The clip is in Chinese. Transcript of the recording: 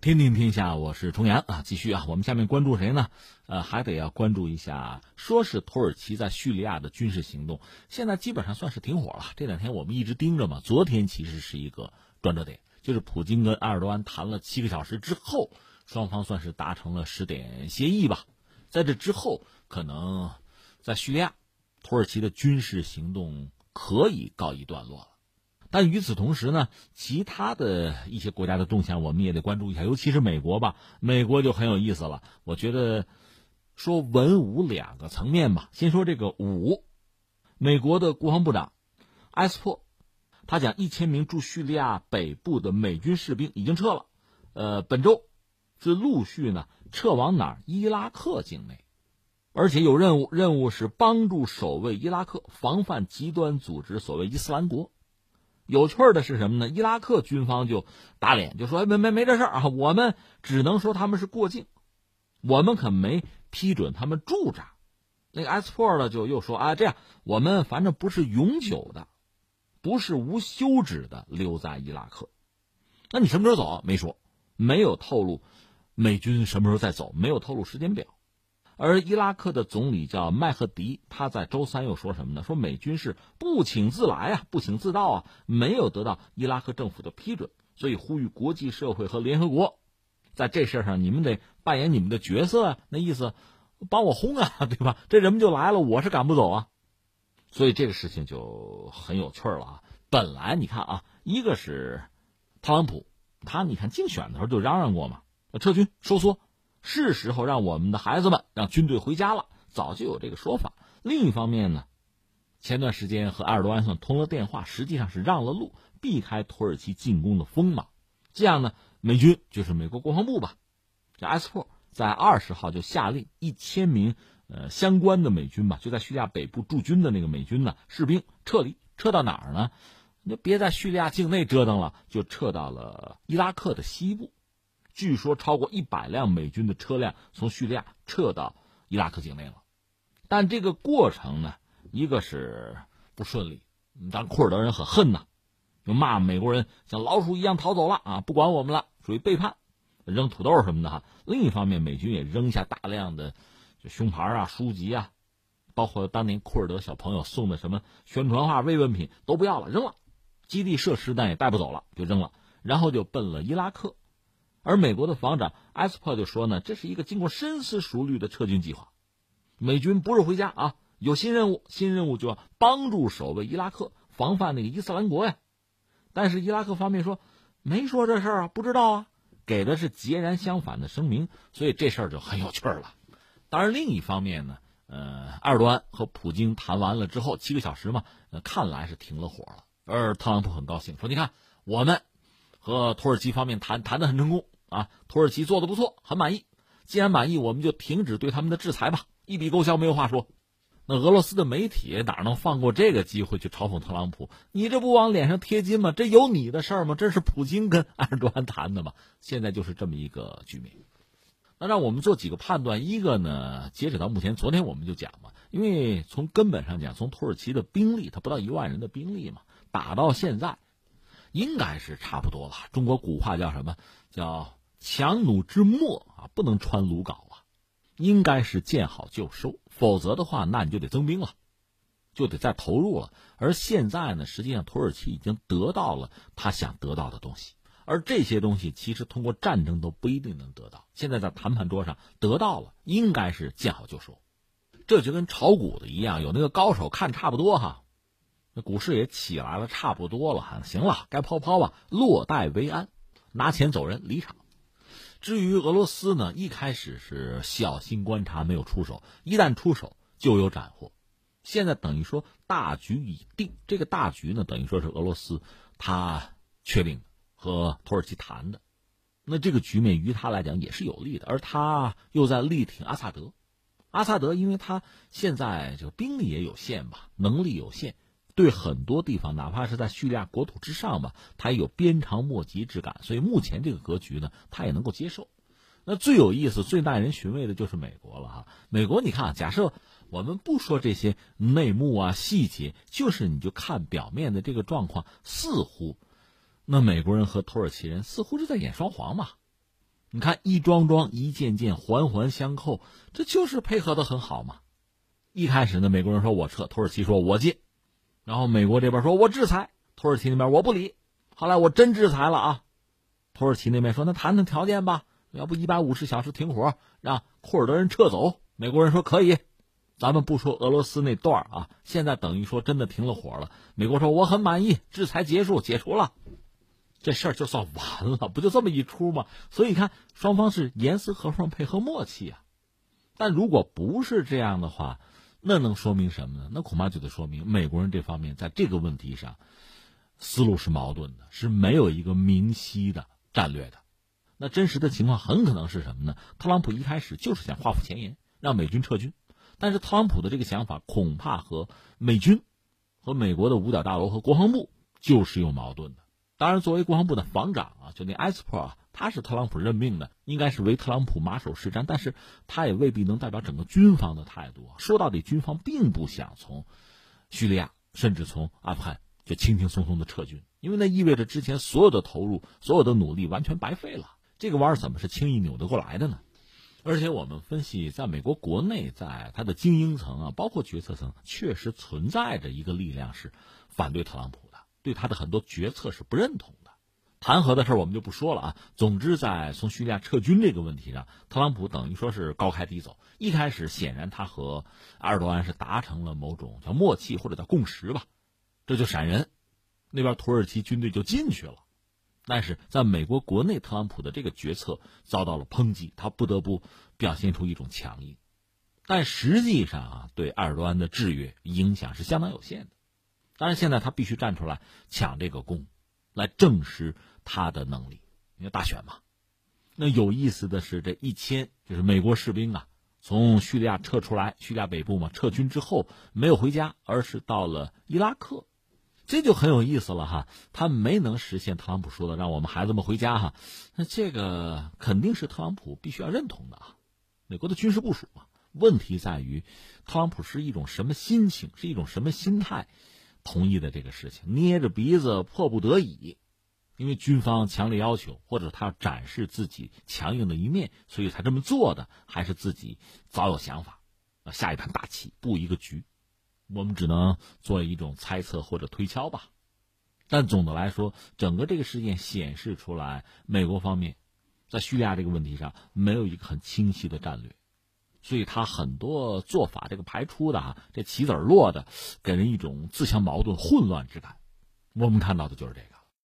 天天天下，我是重阳啊，继续啊，我们下面关注谁呢？呃，还得要关注一下，说是土耳其在叙利亚的军事行动，现在基本上算是停火了。这两天我们一直盯着嘛，昨天其实是一个转折点，就是普京跟埃尔多安谈了七个小时之后，双方算是达成了十点协议吧。在这之后，可能在叙利亚，土耳其的军事行动可以告一段落了。但与此同时呢，其他的一些国家的动向我们也得关注一下，尤其是美国吧。美国就很有意思了，我觉得说文武两个层面吧。先说这个武，美国的国防部长埃斯珀，他讲一千名驻叙利亚北部的美军士兵已经撤了，呃，本周是陆续呢撤往哪儿？伊拉克境内，而且有任务，任务是帮助守卫伊拉克，防范极端组织所谓伊斯兰国。有趣的是什么呢？伊拉克军方就打脸，就说没没没这事儿啊，我们只能说他们是过境，我们可没批准他们驻扎。那个埃斯珀呢就又说啊，这样我们反正不是永久的，不是无休止的留在伊拉克。那你什么时候走？没说，没有透露美军什么时候再走，没有透露时间表。而伊拉克的总理叫麦赫迪，他在周三又说什么呢？说美军是不请自来啊，不请自到啊，没有得到伊拉克政府的批准，所以呼吁国际社会和联合国，在这事上你们得扮演你们的角色啊。那意思，帮我轰啊，对吧？这人们就来了，我是赶不走啊。所以这个事情就很有趣了啊。本来你看啊，一个是特朗普，他你看竞选的时候就嚷嚷过嘛，撤军收缩。是时候让我们的孩子们让军队回家了，早就有这个说法。另一方面呢，前段时间和埃尔多安通了电话，实际上是让了路，避开土耳其进攻的锋芒。这样呢，美军就是美国国防部吧，这埃斯珀在二十号就下令一千名呃相关的美军吧，就在叙利亚北部驻军的那个美军呢士兵撤离，撤到哪儿呢？就别在叙利亚境内折腾了，就撤到了伊拉克的西部。据说超过一百辆美军的车辆从叙利亚撤到伊拉克境内了，但这个过程呢，一个是不顺利，当库尔德人很恨呐，就骂美国人像老鼠一样逃走了啊，不管我们了，属于背叛，扔土豆什么的哈。另一方面，美军也扔下大量的就胸牌啊、书籍啊，包括当年库尔德小朋友送的什么宣传画、慰问品都不要了，扔了，基地设施但也带不走了，就扔了，然后就奔了伊拉克。而美国的防长埃斯珀就说呢，这是一个经过深思熟虑的撤军计划，美军不是回家啊，有新任务，新任务就要帮助守卫伊拉克，防范那个伊斯兰国呀。但是伊拉克方面说没说这事儿啊，不知道啊，给的是截然相反的声明，所以这事儿就很有趣了。当然，另一方面呢，呃，埃尔多安和普京谈完了之后，七个小时嘛，看来是停了火了。而特朗普很高兴，说：“你看我们。”和土耳其方面谈谈的很成功啊，土耳其做的不错，很满意。既然满意，我们就停止对他们的制裁吧，一笔勾销，没有话说。那俄罗斯的媒体哪能放过这个机会去嘲讽特朗普？你这不往脸上贴金吗？这有你的事儿吗？这是普京跟埃尔多安谈的吗？现在就是这么一个局面。那让我们做几个判断，一个呢，截止到目前，昨天我们就讲嘛，因为从根本上讲，从土耳其的兵力，它不到一万人的兵力嘛，打到现在。应该是差不多了。中国古话叫什么？叫强弩之末啊，不能穿鲁缟啊。应该是见好就收，否则的话，那你就得增兵了，就得再投入了。而现在呢，实际上土耳其已经得到了他想得到的东西，而这些东西其实通过战争都不一定能得到。现在在谈判桌上得到了，应该是见好就收。这就跟炒股的一样，有那个高手看差不多哈。那股市也起来了，差不多了，行了，该抛抛吧，落袋为安，拿钱走人，离场。至于俄罗斯呢，一开始是小心观察，没有出手，一旦出手就有斩获。现在等于说大局已定，这个大局呢，等于说是俄罗斯他确定和土耳其谈的，那这个局面于他来讲也是有利的，而他又在力挺阿萨德，阿萨德因为他现在这个兵力也有限吧，能力有限。对很多地方，哪怕是在叙利亚国土之上吧，他也有鞭长莫及之感。所以目前这个格局呢，他也能够接受。那最有意思、最耐人寻味的就是美国了哈。美国，你看，假设我们不说这些内幕啊、细节，就是你就看表面的这个状况，似乎那美国人和土耳其人似乎是在演双簧嘛。你看，一桩桩、一件件环环相扣，这就是配合的很好嘛。一开始呢，美国人说我撤，土耳其说我进，然后美国这边说我制裁，土耳其那边我不理。后来我真制裁了啊，土耳其那边说那谈谈条件吧，要不一百五十小时停火，让库尔德人撤走。美国人说可以，咱们不说俄罗斯那段啊，现在等于说真的停了火了。美国说我很满意，制裁结束，解除了。这事儿就算完了，不就这么一出吗？所以看双方是严丝合缝、配合默契啊。但如果不是这样的话，那能说明什么呢？那恐怕就得说明美国人这方面在这个问题上思路是矛盾的，是没有一个明晰的战略的。那真实的情况很可能是什么呢？特朗普一开始就是想画虎前沿，让美军撤军，但是特朗普的这个想法恐怕和美军、和美国的五角大楼和国防部就是有矛盾的。当然，作为国防部的防长啊，就那埃斯珀啊，他是特朗普任命的，应该是为特朗普马首是瞻。但是，他也未必能代表整个军方的态度。说到底，军方并不想从叙利亚，甚至从阿富汗就轻轻松松的撤军，因为那意味着之前所有的投入、所有的努力完全白费了。这个弯怎么是轻易扭得过来的呢？而且，我们分析，在美国国内，在他的精英层啊，包括决策层，确实存在着一个力量是反对特朗普。对他的很多决策是不认同的，弹劾的事我们就不说了啊。总之，在从叙利亚撤军这个问题上，特朗普等于说是高开低走。一开始，显然他和埃尔多安是达成了某种叫默契或者叫共识吧，这就闪人，那边土耳其军队就进去了。但是在美国国内，特朗普的这个决策遭到了抨击，他不得不表现出一种强硬。但实际上啊，对埃尔多安的制约影响是相当有限的。当然，现在他必须站出来抢这个功，来证实他的能力。因为大选嘛，那有意思的是，这一千就是美国士兵啊，从叙利亚撤出来，叙利亚北部嘛，撤军之后没有回家，而是到了伊拉克，这就很有意思了哈。他没能实现特朗普说的让我们孩子们回家哈，那这个肯定是特朗普必须要认同的啊。美国的军事部署嘛，问题在于特朗普是一种什么心情，是一种什么心态。同意的这个事情，捏着鼻子，迫不得已，因为军方强烈要求，或者他要展示自己强硬的一面，所以才这么做的，还是自己早有想法，下一盘大棋，布一个局，我们只能做一种猜测或者推敲吧。但总的来说，整个这个事件显示出来，美国方面在叙利亚这个问题上没有一个很清晰的战略。所以他很多做法，这个排出的啊，这棋子落的，给人一种自相矛盾、混乱之感。我们看到的就是这个。